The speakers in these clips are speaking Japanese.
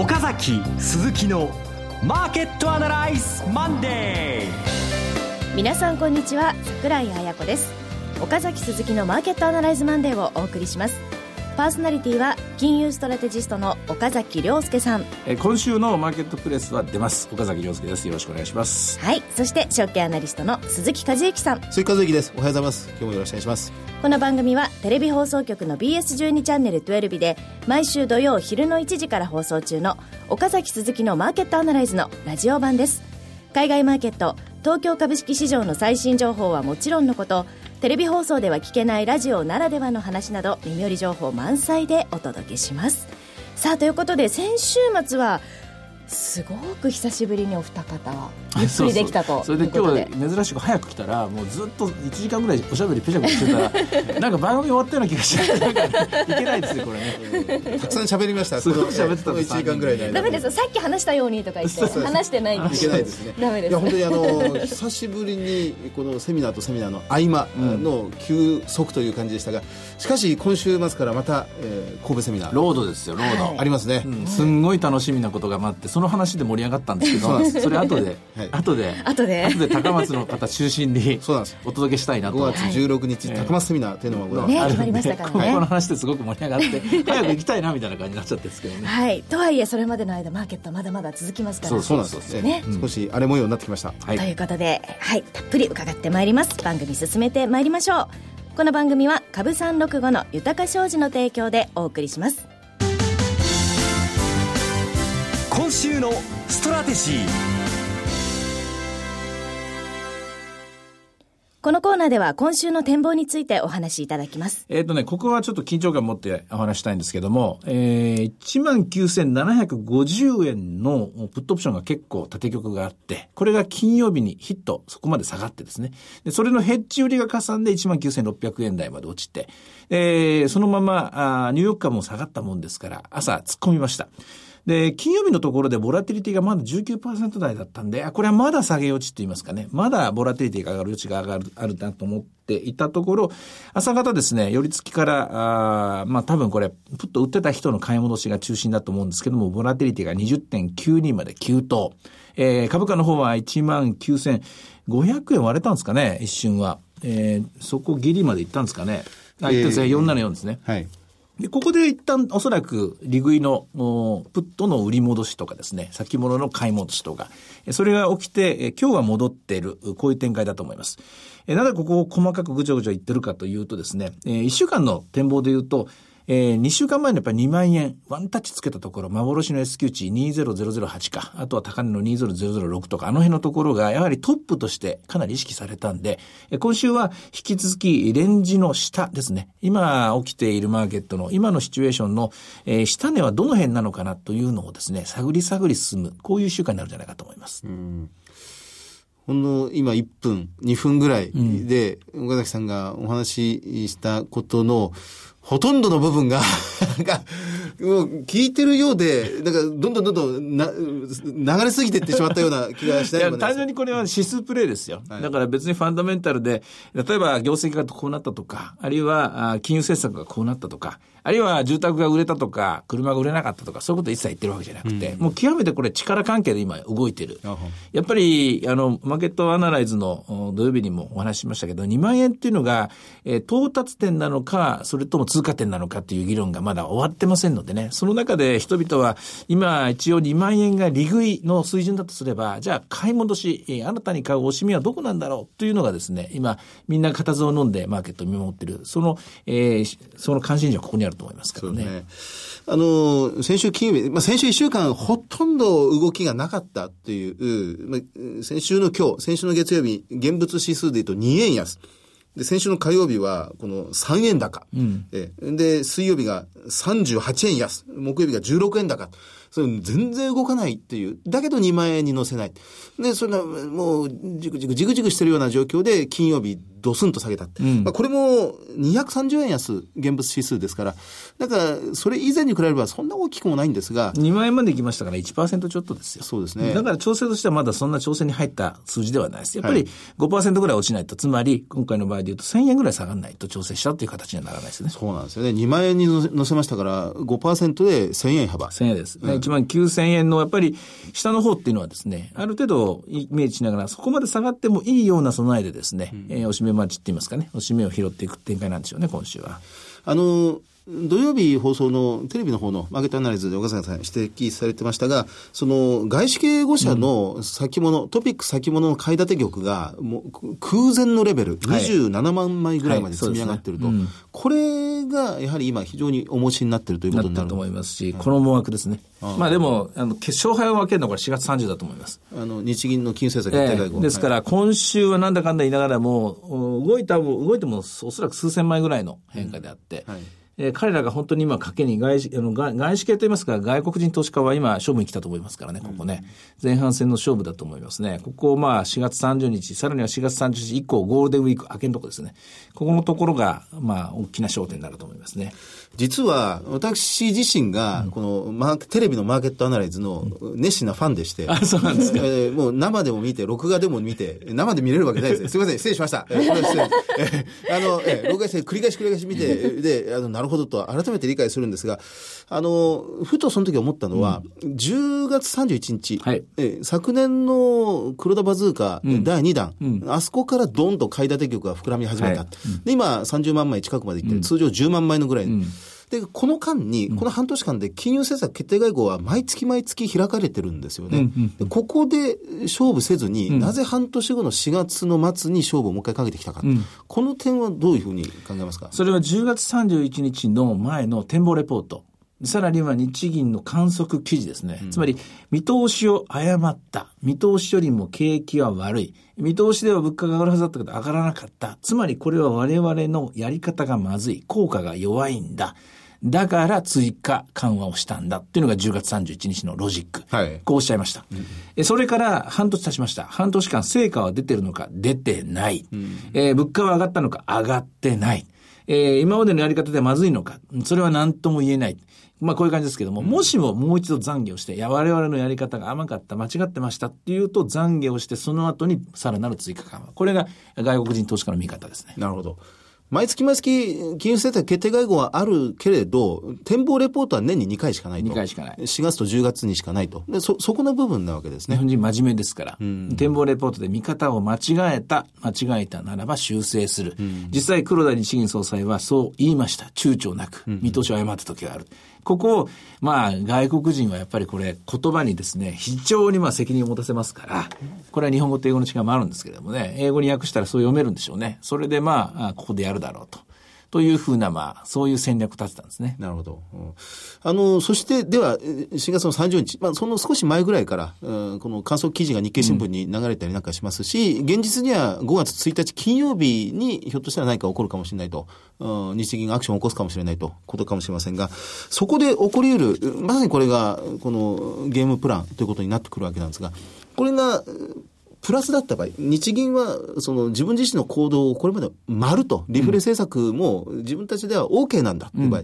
岡崎鈴木のマーケットアナライズマンデー皆さんこんにちは。桜井彩子です。岡崎鈴木のマーケットアナライズマンデーをお送りします。パーソナリティは金融ストラテジストの岡崎良介さん。え今週のマーケットプレスは出ます。岡崎良介です。よろしくお願いします。はい。そして証券アナリストの鈴木一之さん。鈴木一之です。おはようございます。今日もよろしくお願いします。この番組はテレビ放送局の BS12 チャンネル12で毎週土曜昼の1時から放送中の岡崎鈴木のマーケットアナライズのラジオ版です。海外マーケット東京株式市場の最新情報はもちろんのことテレビ放送では聞けないラジオならではの話など耳寄り情報満載でお届けします。さあということで先週末はすごく久しぶりにお二方ゆっくりできたとそれで今日珍しく早く来たらもうずっと1時間ぐらいおしゃべりぺちゃぺちゃしてたら なんか番組終わったような気がしてなんか、いけないですよこれね、たくさん喋りました。すごい喋ってた1時間ぐらいで。ダメです。さっき話したようにとか言って 話してないいけないですね。ダメですいや本当にあの久しぶりにこのセミナーとセミナーの合間の休息という感じでしたがしかし今週末からまた、えー、神戸セミナー。ロードですよロード、はい、ありますね、うん、すんごい楽しみなことが待ってその話で盛り上がったんですけどそれ後で、はい、後で後で。後で高松の方中心にそうなんです。お届けしたいなと。5月16日、はい、高松セミナーというのがございます、ね、決まりましたからね。この話ですごく盛り上がって早く行きたいなみたいな感じになっちゃってですけどね。はい。とはいえそれまでの間マーケットまだまだ続きますから。そうなんですね、うん、少し荒れ模様になってきました、はい、ということではい。たっぷり伺ってまいります。番組進めてまいりましょう。この番組は株三六五の豊か商事の提供でお送りします今週のストラテジーこのコーナーでは今週の展望についてお話しいただきます。えっ、とね、ここはちょっと緊張感を持ってお話したいんですけども、えー、19,750円のプットオプションが結構縦曲があって、これが金曜日にヒット、そこまで下がってですね。で、それのヘッジ売りがかさんで19,600円台まで落ちて、えー、そのままあニューヨーク株も下がったもんですから、朝突っ込みました。で、金曜日のところでボラティリティがまだ19%台だったんで、これはまだ下げ落ちって言いますかね。まだボラティリティが上がる余地が上がる、あるなと思っていたところ、朝方ですね、寄り付きから、あまあ多分これ、プッと売ってた人の買い戻しが中心だと思うんですけども、ボラティリティが20.92まで急騰。えー、株価の方は19,500円割れたんですかね、一瞬は。えー、そこギリまで行ったんですかね。あ、言ってですね、474ですね。はい。で、ここで一旦おそらく利食いのプットの売り戻しとかですね、先物の買い戻しとか、それが起きて、今日は戻っている、こういう展開だと思います。なぜここを細かくぐちょぐちょ言ってるかというとですね、一週間の展望で言うと、えー、2週間前のやっぱり2万円、ワンタッチつけたところ、幻の S q 値20008か、あとは高値の20006とか、あの辺のところがやはりトップとしてかなり意識されたんで、今週は引き続きレンジの下ですね。今起きているマーケットの今のシチュエーションの、えー、下値はどの辺なのかなというのをですね、探り探り進む、こういう週間になるんじゃないかと思います。ほんの今1分、2分ぐらいで、岡崎さんがお話ししたことの、ほとんどの部分がなんか、もう聞いてるようで、なんか、どんどんどんどんな、流れすぎていってしまったような気がしないいや、単純にこれは指数プレイですよ。はい、だから別にファンダメンタルで、例えば業績がこうなったとか、あるいは金融政策がこうなったとか、あるいは住宅が売れたとか、車が売れなかったとか、そういうこと一切言ってるわけじゃなくて、うん、もう極めてこれ力関係で今動いてる。やっぱり、あの、マーケットアナライズの土曜日にもお話ししましたけど、2万円っていうのが、えー、到達点なのか、それとも通過点なのかっていう議論がまだ終わってませんのでね、その中で人々は今一応2万円が利食いの水準だとすれば、じゃあ買い戻し、新たに買うおしみはどこなんだろうというのがですね、今みんな固唾を飲んでマーケットを見守ってる、その、えー、その関心事はここにあると思いますからね。あの、先週金曜日、まあ、先週1週間ほとんど動きがなかったっていう、まあ、先週の今日、先週の月曜日、現物指数で言うと2円安。で、先週の火曜日は、この3円高。うん、えで、水曜日が38円安。木曜日が16円高。それ全然動かないっていう。だけど2万円に乗せない。で、それはもう、じくじくじくじくしてるような状況で、金曜日ドスンと下げた。うん、まあ、これも230円安、現物指数ですから、だから、それ以前に比べればそんな大きくもないんですが。2万円まで行きましたから1%ちょっとですよ。そうですね。だから調整としてはまだそんな調整に入った数字ではないです。やっぱり5%ぐらい落ちないと、つまり、今回の場合で言うと1000円ぐらい下がらないと調整したという形にはならないですね。そうなんですよね。2万円に乗せましたから、5%で1000円幅。1000円です。うん、1万9000円のやっぱり下の方っていうのはですね、ある程度イメージしながら、そこまで下がってもいいような備えでですね、えーおしめ待ちって言いますかね、おしめを拾っていく展開なんでしょうね、今週は。あの、土曜日放送のテレビの方のマーケットアナライズで岡崎さん指摘されてましたが、その外資系5社の先物、トピック先物の買い立て玉が、もう空前のレベル、はい。27万枚ぐらいまで積み上がってると、はいそうですねこれがやはり今非常にお持ちになってるということになると思いますし、この思惑ですね。まあでも、あの、決勝敗を分けるのはこれ4月30だと思います。あの、日銀の金融政策決定会合。ええですから、今週はなんだかんだ言いながらも、うん動いたも、動いてもおそらく数千枚ぐらいの変化であって、はいえー彼らが本当に今、賭けに外資あの外外資系といいますか、外国人投資家は今、勝負に来たと思いますからね、ここね。前半戦の勝負だと思いますね。ここ、まあ、4月30日、さらには4月30日以降、ゴールデンウィーク明けのところですね。ここのところが、まあ、大きな焦点になると思いますね。実は、私自身が、このマーケ、テレビのマーケットアナライズの熱心なファンでして、あそうなんですかえーもう生でも見て、録画でも見て、生で見れるわけないですね。すみません、失礼しました。えーこれは失礼えーあの、えー録画して繰り返し繰り返し見て、で、あの、なるほどと改めて理解するんですが、あの、ふとその時思ったのは、10月31日、はい。えー昨年の黒田バズーカ第2弾、あそこからドンと買い立て局が膨らみ始めた。はい。で、今30万枚近くまでいってる、通常10万枚のぐらい。で、この間に、この半年間で金融政策決定会合は毎月毎月開かれてるんですよね。でここで勝負せずに、なぜ半年後の4月の末に勝負をもう一回かけてきたか。この点はどういうふうに考えますか？それは10月31日の前の展望レポート。さらには日銀の観測記事ですね。つまり、見通しを誤った。見通しよりも景気は悪い。見通しでは物価が上がるはずだったけど上がらなかった。つまりこれは我々のやり方がまずい。効果が弱いんだ。だから追加緩和をしたんだっていうのが10月31日のロジック。はいこうおっしゃいました。えそれから半年経ちました。半年間成果は出てるのか出てない。えー物価は上がったのか上がってない。えー今までのやり方でまずいのかそれは何とも言えない。まあこういう感じですけども、もしももう一度懺悔をして、いや我々のやり方が甘かった、間違ってましたっていうと懺悔をして、その後にさらなる追加緩和。これが外国人投資家の見方ですね。なるほど。毎月毎月、金融政策決定会合はあるけれど、展望レポートは年に2回しかないと。2回しかない4月と10月にしかないと。で、そ、そこの部分なわけですね。日本人真面目ですから、展望レポートで見方を間違えた、間違えたならば修正する。実際黒田日銀総裁はそう言いました。躊躇なく、見通しを誤った時がある。ここを、まあ、外国人はやっぱりこれ、言葉にですね、非常にまあ責任を持たせますから、これは日本語と英語の違いもあるんですけれどもね、英語に訳したらそう読めるんでしょうね。それでまあ、ここでやるだろうと。というふうな、まあ、そういう戦略を立てたんですね。なるほど。うんあの、そして、では、4月の30日、まあ、その少し前ぐらいから、うんこの観測記事が日経新聞に流れたりなんかしますし、現実には5月1日金曜日にひょっとしたら何か起こるかもしれないと、うん日銀がアクションを起こすかもしれないと、ことかもしれませんが、そこで起こり得る、まさにこれが、このゲームプランということになってくるわけなんですが、これが、プラスだった場合、日銀はその自分自身の行動をこれまで丸と、リフレ政策も自分たちでは OK なんだっていう場合、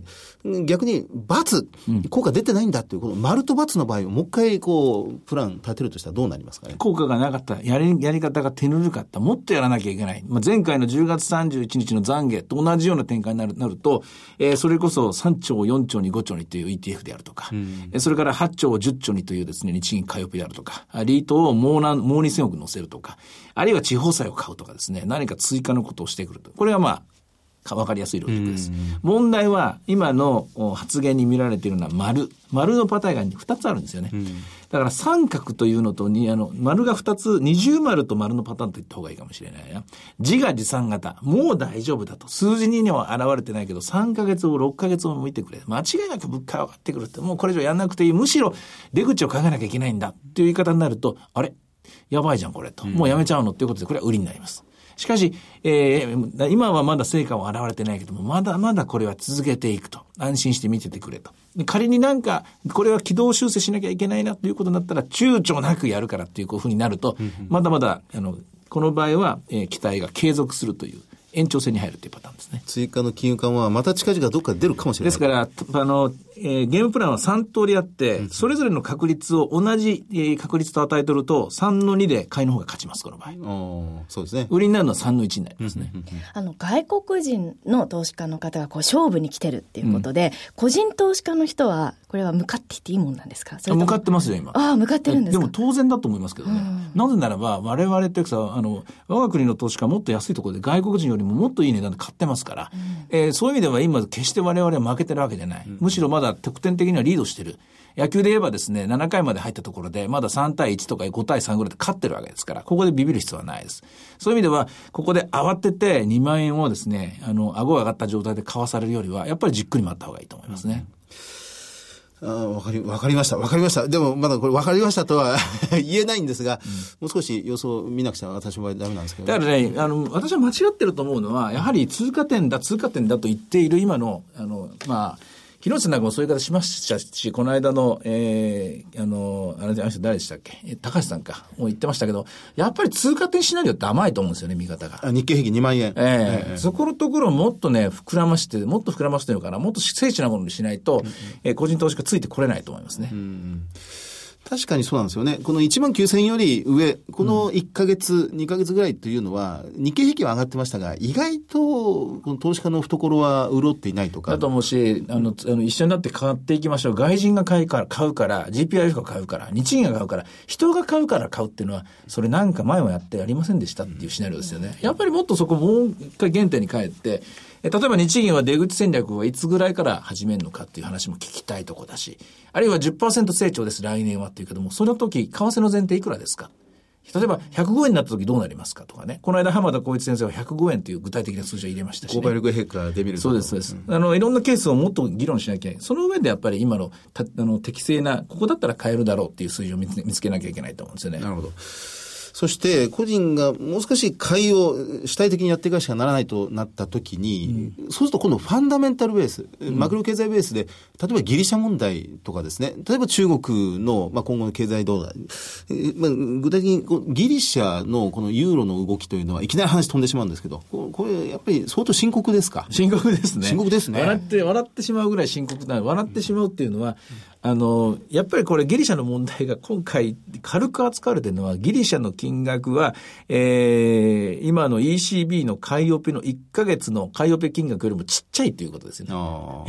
逆に×、効果出てないんだっていう、この丸と×の場合をもう一回こう、プラン立てるとしたらどうなりますかね？効果がなかった、やり、やり方が手ぬるかった、もっとやらなきゃいけない。まあ、前回の10月31日の懺悔と同じような展開になるなると、えーそれこそ3兆、4兆に5兆にという ETF であるとか、えーそれから8兆、10兆にというですね、日銀買いオペであるとか、あリートをもう何、もう2000億乗せるとか、あるいは地方債を買うとかですね、何か追加のことをしてくると。これはまあ、かわかりやすいロジックです。問題は、今のお発言に見られているのは丸。丸のパターンが2つあるんですよね。だから三角というのとに、あの、丸が2つ、二重丸と丸のパターンと言った方がいいかもしれないな。自画自賛型。もう大丈夫だと。数字には現れてないけど、3ヶ月後、6ヶ月後も見てくれ。間違いなく物価が上がってくるって、もうこれ以上やんなくていい。むしろ出口を考えなきゃいけないんだ。っていう言い方になると、あれ？やばいじゃん、これと。もうやめちゃうのっていうことで、これは売りになります。しかし、えー今はまだ成果は現れてないけども、まだまだこれは続けていくと。安心して見ててくれと。で仮になんか、これは軌道修正しなきゃいけないなということになったら、躊躇なくやるからっていうふうになると、まだまだ、あの、この場合は、えー期待が継続するという延長線に入るっていうパターンですね。追加の金融緩和はまた近々どっかで出るかもしれない。ですから、あの、えーゲームプランは3通りあって、それぞれの確率を同じ、えー確率と与えとると、3の2で買いの方が勝ちます、この場合。そうですね。売りになるのは3の1になりますね。あの外国人の投資家の方がこう勝負に来てるっていうことで、個人投資家の人はこれは向かっていっていいもんなんですか？向かってますよ、今。ああ、向かってるんですか？でも当然だと思いますけどね。なぜならば、我々ってさ、あの、我が国の投資家もっと安いところで外国人よりももっといい値段で買ってますから、うん、えー、そういう意味では今、決して我々は負けてるわけじゃない。むしろまだ得点的にはリードしてる。野球で言えばですね、7回まで入ったところで、まだ3対1とか5対3ぐらいで勝ってるわけですから、ここでビビる必要はないです。そういう意味では、ここで慌てて2万円をですね、あの、顎が上がった状態で買わされるよりは、やっぱりじっくり待った方がいいと思いますね。あわかり、わかりました。わかりました。でも、まだこれわかりましたとは 言えないんですが、うん、もう少し予想見なくちゃ私はダメなんですけど、だからね、あの、私は間違ってると思うのは、やはり通過点だ、通過点だと言っている今の、あの、まあ、広瀬なんかもそういう方しましたし、この間の、えー、あの、あれ、あの人誰でしたっけ？高橋さんか、もう言ってましたけど、やっぱり通過点シナリオって甘いと思うんですよね、見方が。日経平均2万円。ええー、そこのところをもっとね、膨らまして、もっと膨らましてるから、もっと精緻なものにしないと、うん、えー、個人投資家ついてこれないと思いますね。うん確かにそうなんですよね。この1万9000より上、この1ヶ月、うん、2ヶ月ぐらいというのは、日経平均は上がってましたが、意外と、この投資家の懐は潤っていないとか。だと思うし、あの、あの一緒になって買っていきましょう。外人が買うから、買うから、GPIF が買うから、日銀が買うから、人が買うから買うっていうのは、それなんか前もやってありませんでしたっていうシナリオですよね。やっぱりもっとそこもう一回原点に帰って、例えば日銀は出口戦略はいつぐらいから始めるのかっていう話も聞きたいとこだし、あるいは10%成長です、来年はっていうけども、その時、為替の前提いくらですか？例えば、105円になった時どうなりますかとかね。この間、浜田光一先生は105円という具体的な数字を入れましたし、ね。購買力陛下デビルそうです、そうです。うん、あの、いろんなケースをもっと議論しなきゃいけない。その上でやっぱり今の、たあの、適正な、ここだったら買えるだろうっていう数字を見つけなきゃいけないと思うんですよね。なるほど。そして個人がもう少し買いを主体的にやっていかなきゃならないとなったときに、うん、そうすると今度ファンダメンタルベース、うん、マクロ経済ベースで、例えばギリシャ問題とかですね、例えば中国の、まあ、今後の経済動画、まあ、具体的にギリシャのこのユーロの動きというのは、いきなり話飛んでしまうんですけど、これやっぱり相当深刻ですか？深刻ですね。深刻ですね。笑って、笑ってしまうぐらい深刻な、笑ってしまうっていうのは、あの、やっぱりこれギリシャの問題が今回軽く扱われてるのは、ギリシャの金額は、えー、今の ECB の買いオペの1ヶ月の買いオペ金額よりもちっちゃいということですよね。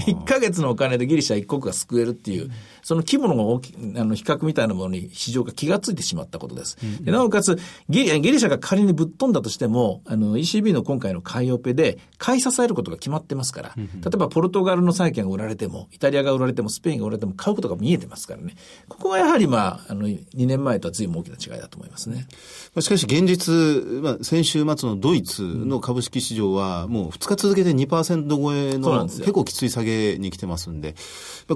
1ヶ月のお金でギリシャ一国が救えるっていう、その規模の大きあの比較みたいなものに市場が気がついてしまったことです。でなおかつギリ、ギリシャが仮にぶっ飛んだとしても、あの ECB の今回の買いオペで買い支えることが決まってますから、例えばポルトガルの債券が売られても、イタリアが売られても、スペインが売られても買うことが見えてますからね。ここはやはりまあ、あの、2年前とは随分大きな違いだと思いますね。しかし現実、まあ、先週末のドイツの株式市場はもう2日続けて2%超えの結構きつい下げに来てますんで、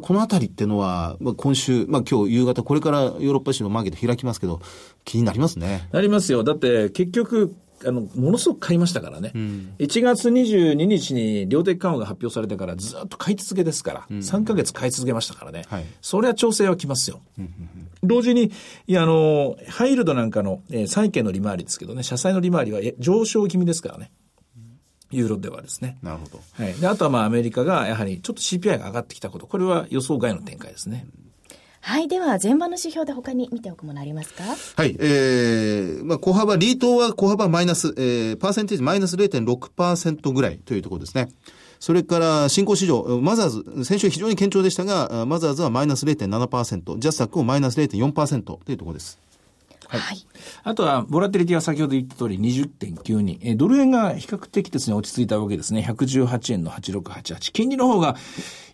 このあたりっていうのは、まあ、今週、まあ今日夕方これからヨーロッパ市のマーケット開きますけど、気になりますね。なりますよ。だって結局、あの、ものすごく買いましたからね。うん、1月22日に量的緩和が発表されてからずっと買い続けですから、うん、3ヶ月買い続けましたからね。はい、それは調整はきますよ。同時に、いや、あの、ハイルドなんかの、えー、債券の利回りですけどね、社債の利回りは上昇気味ですからね。ユーロではですね。なるほど。はい。で、あとはまあアメリカがやはりちょっと CPI が上がってきたこと、これは予想外の展開ですね。はい。では、前場の指標で他に見ておくものありますか？はい。えー、まあ、小幅、リートは小幅マイナス、えー、パーセンテージマイナス0.6%ぐらいというところですね。それから、新興市場、マザーズ、先週非常に堅調でしたが、マザーズはマイナス0.7%、ジャスタックもマイナス0.4%というところです。はい。あとは、ボラテリティは先ほど言った通り20.92。えドル円が比較的ですね、落ち着いたわけですね。118円の8688。金利の方が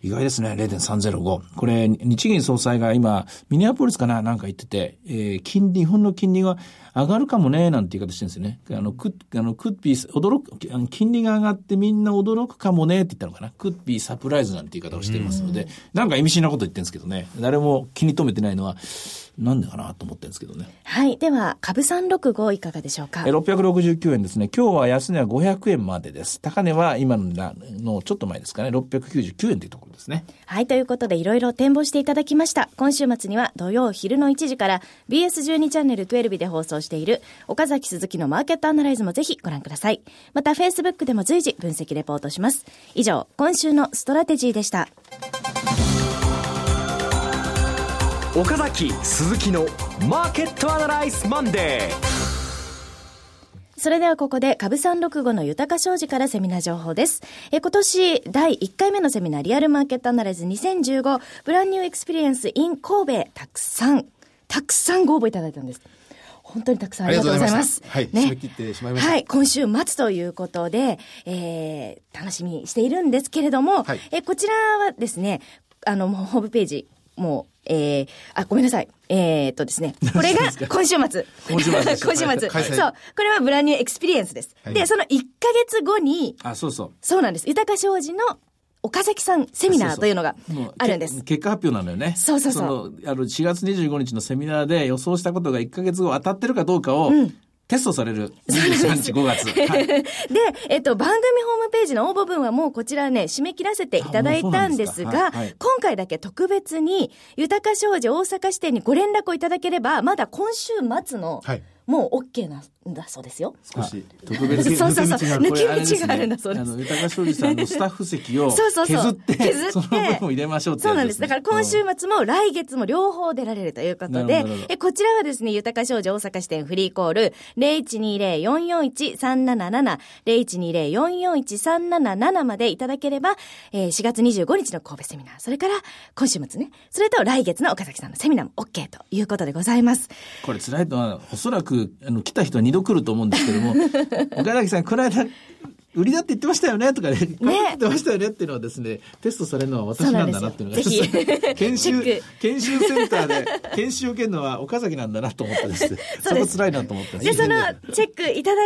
意外ですね、0.305。これ、日銀総裁が今、ミネアポリスかな？なんか言ってて、えー、金利、日本の金利が上がるかもね、なんて言い方してるんですよね。あの、く、あの、クッピー、驚く、あの金利が上がってみんな驚くかもね、って言ったのかな？クッピーサプライズなんて言い方をしていますので、なんか意味深なこと言ってるんですけどね。誰も気に留めてないのは、なんでかなと思ってるんですけどね。はい。では、株365いかがでしょうか？え、669円ですね。今日は安値は500円までです。高値は今ののちょっと前ですかね。699円というところですね。はい。ということで、いろいろ展望していただきました。今週末には土曜昼の1時から BS12 チャンネル12で放送している岡崎鈴木のマーケットアナライズもぜひご覧ください。また、Facebook でも随時分析レポートします。以上、今週のストラテジーでした。岡崎鈴木のマーケットアナライズマンデーそれではここで、株三六五の豊か商事からセミナー情報です。え、今年第1回目のセミナー、リアルマーケットアナライズ2015、 Brand New Experience in 神戸、たくさん、たくさんご応募いただいたんです。本当にたくさんありがとうございます。はい締め切ってしまいましたはい、今週末ということで、えー、楽しみにしているんですけれども、はいえ、こちらはですね、あの、もうホームページ、もう、えー、あ、ごめんなさい。えー、っとですね。これが今週末。今週末 今週末。そう。これは Brand New Experience です。はいで、その1ヶ月後に、あ、そうそう。そうなんです。豊か商事の岡崎さんセミナーというのがあるんですけ。結果発表なのよね。そうそうそうの、あの、4月25日のセミナーで予想したことが1ヶ月後当たってるかどうかを、テストされる。23日5月。はい。で、えっと、番組ホームページの応募分はもうこちらね、締め切らせていただいたんですが、すか。はいはい。今回だけ特別に、豊か商事大阪支店にご連絡をいただければ、まだ今週末の、はいもう OK なんだそうですよ。少し。特別そうそうそう。抜け道があるんだそうです。あの、豊か商事さんのスタッフ席をそうそうそう。削って、削って。その分を入れましょうってそうなんです。だから今週末も来月も両方出られるということでえこちらはですね、豊か商事大阪支店フリーコール0120-441-377、0120-441-377までいただければ、えー4月25日の神戸セミナー、それから今週末ね、それと来月の岡崎さんのセミナーも OK ということでございます。これ辛いのは、おそらく、あの、来た人は二度来ると思うんですけども、岡崎さん、この間、売りだって言ってましたよねとかね、こう言ってましたよねっていうのはですね、テストされるのは私なんだなっていうのが、研修研修センターで研修を受けるのは岡崎なんだなと思ってです ね、そこ辛いなと思って。で、そのチェックいただ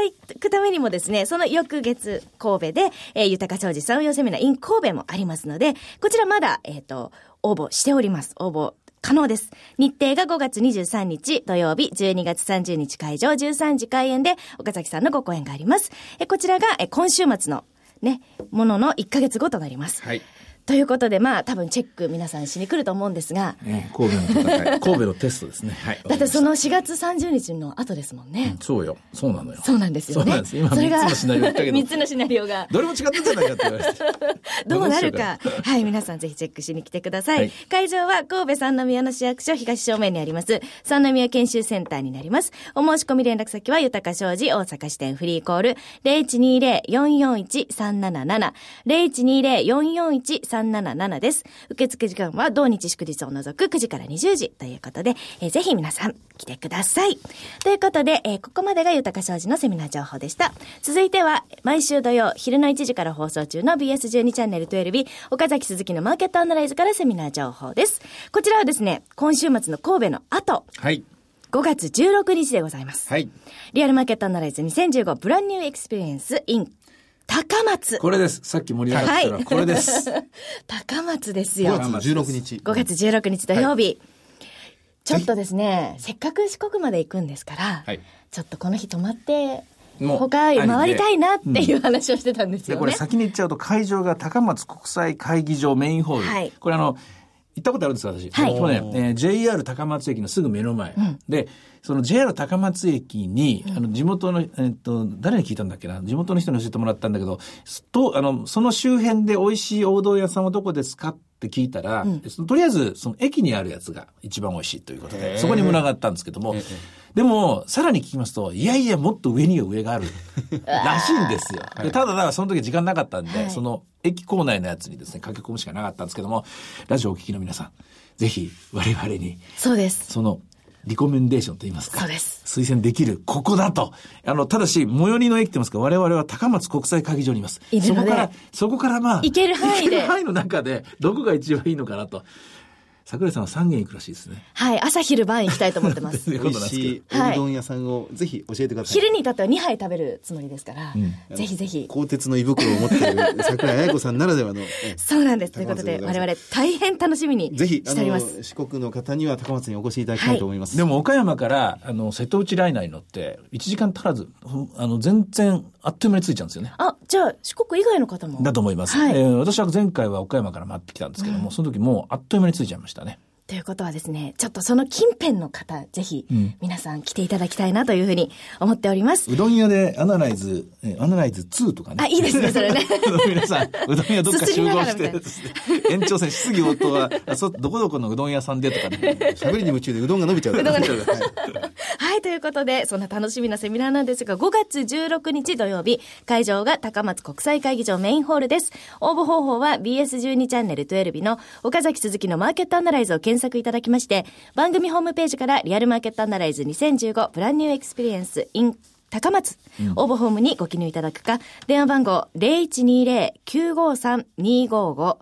くためにもですね、その翌月神戸で、えー、豊か商事産業セミナー in 神戸もありますので、こちらまだ、えっ、と、応募しております。応募可能です。日程が5月23日土曜日、12月30日会場、13時開演で、岡崎さんのご講演があります。え、こちらが、え、今週末の、ね、ものの1ヶ月後となります。はい。ということで、まあ、多分チェック皆さんしに来ると思うんですが、ね神戸の戦い、神戸のテストですね。はい。だってその4月30日の後ですもんね。そうよ。そうなのよ。そうなんですよね。そうなんです。今それが3つのシナリオ言ったけど3、つのシナリオが。どれも違ってんじゃないかって言われて。どうなるか。はい、皆さんぜひチェックしに来てください。はい会場は神戸三宮の市役所東正面にあります、三宮研修センターになります。お申し込み連絡先は豊か商事大阪支店フリーコール0120-441-377 0120-441-377です。受付時間は同日祝日を除く9時から20時ということで、えーぜひ皆さん来てください。ということで、えーここまでが豊か商事のセミナー情報でした。続いては、毎週土曜昼の1時から放送中の BS12 チャンネル 12 岡崎鈴木のマーケットアナライズからセミナー情報です。こちらはですね、今週末の神戸の後、はい。5月16日でございます。はい。リアルマーケットアナライズ2015 Brand New Experience in 高松。これです。さっき盛り上がったら、これです。高松です5よ。月16日。5月16日土曜日。ちょっとですね、せっかく四国まで行くんですから、はいちょっとこの日泊まって、もう他回りたいなっていう話をしてたんですで、よね。これ先に言っちゃうと会場が高松国際会議場メインホール。はいこれあの、行ったことあるんです私。はい去年、えー JR 高松駅のすぐ目の前。で、その JR 高松駅に、あの、地元の、えっと、誰に聞いたんだっけな？地元の人に教えてもらったんだけど、と、あの、その周辺で美味しい王道屋さんはどこですかって聞いたら、そのとりあえず、その駅にあるやつが一番美味しいということで、そこに群がったんですけども、でも、さらに聞きますと、いやいや、もっと上には上がある。らしいんですよ。でただ、だからその時時間なかったんで、はい。その駅構内のやつにですね、駆け込むしかなかったんですけども、ラジオをお聞きの皆さん、ぜひ我々に、そうです。その、リコメンデーションと言いますか。そうです推薦できる、ここだと。あの、ただし、最寄りの駅って言いますか、我々は高松国際会議場にいます。いるのでそこから、そこからまあ、行ける範囲で行ける範囲の中で、どこが一番いいのかなと。桜井さんは3軒行くらしいですね。はい、朝昼晩行きたいと思ってます。ということ美味なんですけどしいおうどん屋さんをぜひ教えてください。昼に至っては2杯食べるつもりですから、ぜひぜひ。鋼鉄の胃袋を持っている桜井彩子さんならではの。えそうなんです。ということで、我々大変楽しみにぜひ、あしております。の、四国の方には高松にお越しいただきたいと思います。でも岡山から、あの、瀬戸内ライナーに乗って、1時間足らず、ふあの、全然、あっという間に着いちゃうんですよね。あ、じゃあ、四国以外の方も。だと思います。はいえー私は前回は岡山から回ってきたんですけども、その時もうあっという間に着いちゃいましたしたね。ということはですね、ちょっとその近辺の方、ぜひん、皆さん来ていただきたいなというふうに思っております。うどん屋でアナライズ、えーアナライズ2とかね。あいいですね それね皆さん、うどん屋どっか集合して 延長線質疑応答は、あそ、どこどこのうどん屋さんでとかね。喋りに夢中でうどんが伸びちゃう。うどんがはいはい、ということで、そんな楽しみなセミナーなんですが、5月16日土曜日、会場が高松国際会議場メインホールです。応募方法は BS12 チャンネル12の岡崎鈴木のマーケットアナライズを検索いただきまして、番組ホームページからリアルマーケットアナライズ2015 Brand New Experience in 高松、応募フォームにご記入いただくか、電話番号0120-953-255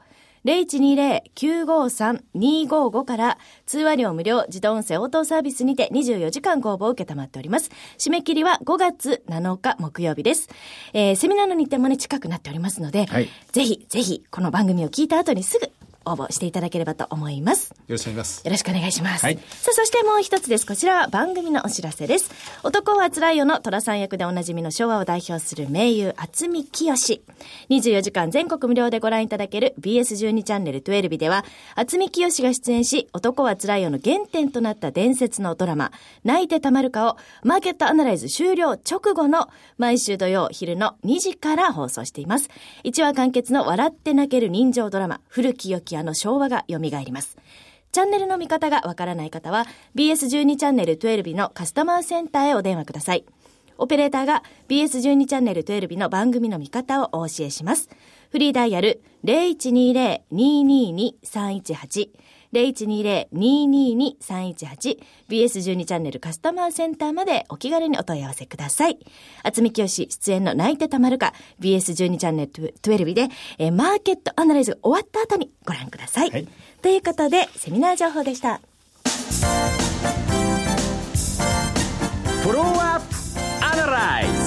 0120-953-255から通話料無料自動音声応答サービスにて24時間ご応募を受けたまっております。締め切りは5月7日木曜日です。えー、セミナーの日程もね近くなっておりますので、はいぜひぜひこの番組を聞いた後にすぐ応募していただければと思います。よろしくお願いします。よろしくお願いします。はいさあ、そしてもう一つです。こちらは番組のお知らせです。男はつらいよの虎さん役でおなじみの昭和を代表する名優、厚見清。24時間全国無料でご覧いただける BS12 チャンネル12では、厚見清が出演し、男はつらいよの原点となった伝説のドラマ、泣いてたまるかを、マーケットアナライズ終了直後の毎週土曜昼の2時から放送しています。1話完結の笑って泣ける人情ドラマ、古き良きあの昭和が蘇ります。チャンネルの見方がわからない方は、BS12 チャンネル12のカスタマーセンターへお電話ください。オペレーターが BS12 チャンネル12の番組の見方をお教えします。フリーダイヤル0120-222-318 0120-222-318 BS12 チャンネルカスタマーセンターまでお気軽にお問い合わせください。厚見清出演の泣いてたまるか BS12 チャンネル12で、えーマーケットアナライズが終わった後にご覧ください。はいということで、セミナー情報でした。フォローアップアナライズ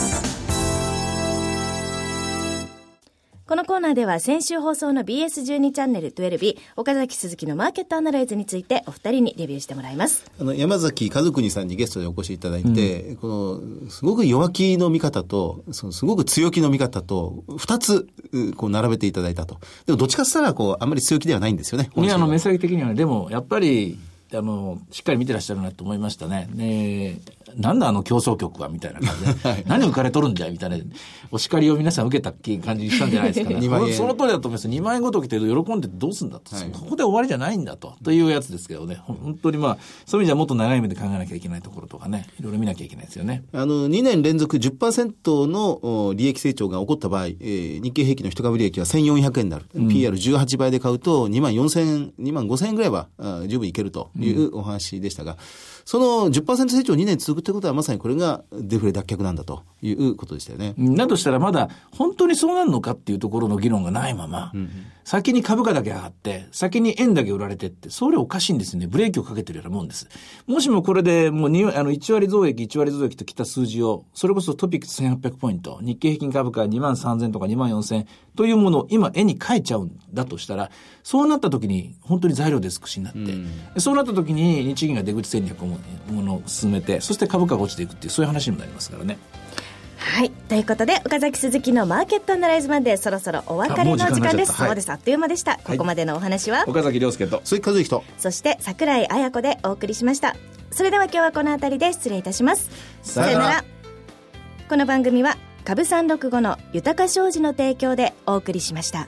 このコーナーでは先週放送の BS12 チャンネル12岡崎鈴木のマーケットアナライズについてお二人にレビューしてもらいます。あの、山崎和国さんにゲストでお越しいただいて、この、すごく弱気の見方と、そのすごく強気の見方と、二つ、うこう、並べていただいたと。でも、どっちかって言ったら、こう、あんまり強気ではないんですよね。あの、目本先的にはね、でも、やっぱり、あの、しっかり見てらっしゃるなと思いましたね。ねなんだあの競争局はみたいな感じで。何浮かれとるんじゃいみたいな、お叱りを皆さん受けたっていう感じにしたんじゃないですかね。2万円その通りだと思います。2万円ごときて喜んでどうすんだと。はいここで終わりじゃないんだと。というやつですけどね。ほ本当にまあ、そういう意味じゃもっと長い目で考えなきゃいけないところとかね、いろいろ見なきゃいけないですよね。あの、2年連続10%のお利益成長が起こった場合、えー日経平均の一株利益は1400円になる。PR18 倍で買うと2万4000円、2万5000円ぐらいはあ十分いけるというお話でしたが、その10%成長2年続くってことはまさにこれがデフレ脱却なんだということでしたよね。だとしたらまだ本当にそうなるのかっていうところの議論がないまま、先に株価だけ上がって、先に円だけ売られてって、それおかしいんですよね。ブレーキをかけてるようなもんです。もしもこれでもうにあの1割増益、1割増益ときた数字を、それこそトピックス1800ポイント、日経平均株価2万3000とか2万4000というものを今円に変えちゃうんだとしたら、そうなった時に本当に材料で少しになって、そうなった時に日銀が出口戦略をもものを進めて、そして株価が落ちていくっていう、そういう話にもなりますからね。はい。ということで、岡崎鈴木のマーケットアナライズまでそろそろお別れの時間です。そうです。あっという間でした。ここまでのお話は、岡崎亮介と。鈴木和之と。そして桜井彩子でお送りしました。それでは今日はこの辺りで失礼いたします。さよならこの番組は株三六五の豊か商事の提供でお送りしました。